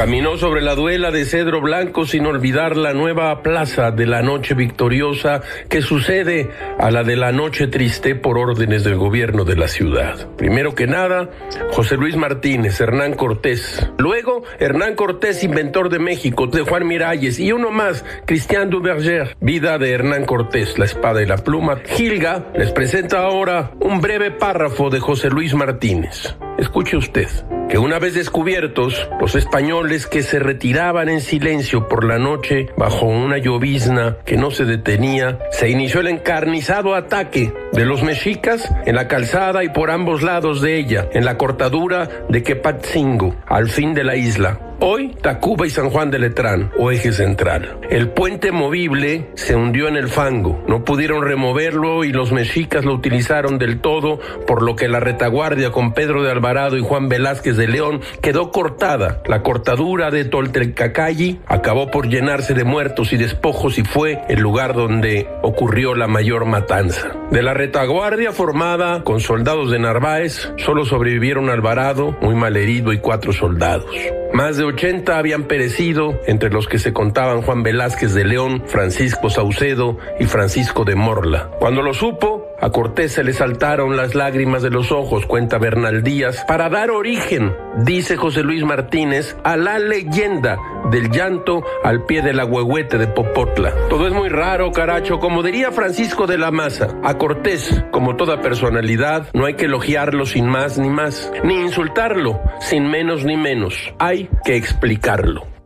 Caminó sobre la duela de cedro blanco sin olvidar la nueva plaza de la noche victoriosa que sucede a la de la noche triste por órdenes del gobierno de la ciudad. Primero que nada, José Luis Martínez, Hernán Cortés. Luego, Hernán Cortés, inventor de México, de Juan Miralles. Y uno más, Cristian Duverger, vida de Hernán Cortés, la espada y la pluma. Gilga les presenta ahora un breve párrafo de José Luis Martínez. Escuche usted que una vez descubiertos, los españoles que se retiraban en silencio por la noche bajo una llovizna que no se detenía, se inició el encarnizado ataque de los mexicas en la calzada y por ambos lados de ella, en la cortadura de Quepatzingo, al fin de la isla. Hoy, Tacuba y San Juan de Letrán, o eje central. El puente movible se hundió en el fango. No pudieron removerlo y los mexicas lo utilizaron del todo, por lo que la retaguardia con Pedro de Alvarado y Juan Velázquez de León quedó cortada. La cortadura de Toltecacalli acabó por llenarse de muertos y despojos y fue el lugar donde ocurrió la mayor matanza. De la retaguardia formada con soldados de Narváez, solo sobrevivieron Alvarado, muy mal herido, y cuatro soldados. Más de 80 habían perecido, entre los que se contaban Juan Velázquez de León, Francisco Saucedo y Francisco de Morla. Cuando lo supo, a Cortés se le saltaron las lágrimas de los ojos, cuenta Bernal Díaz, para dar origen, dice José Luis Martínez, a la leyenda del llanto al pie de la huehuete de Popotla. Todo es muy raro, caracho, como diría Francisco de la Maza. A Cortés, como toda personalidad, no hay que elogiarlo sin más ni más, ni insultarlo sin menos ni menos. Hay que explicarlo.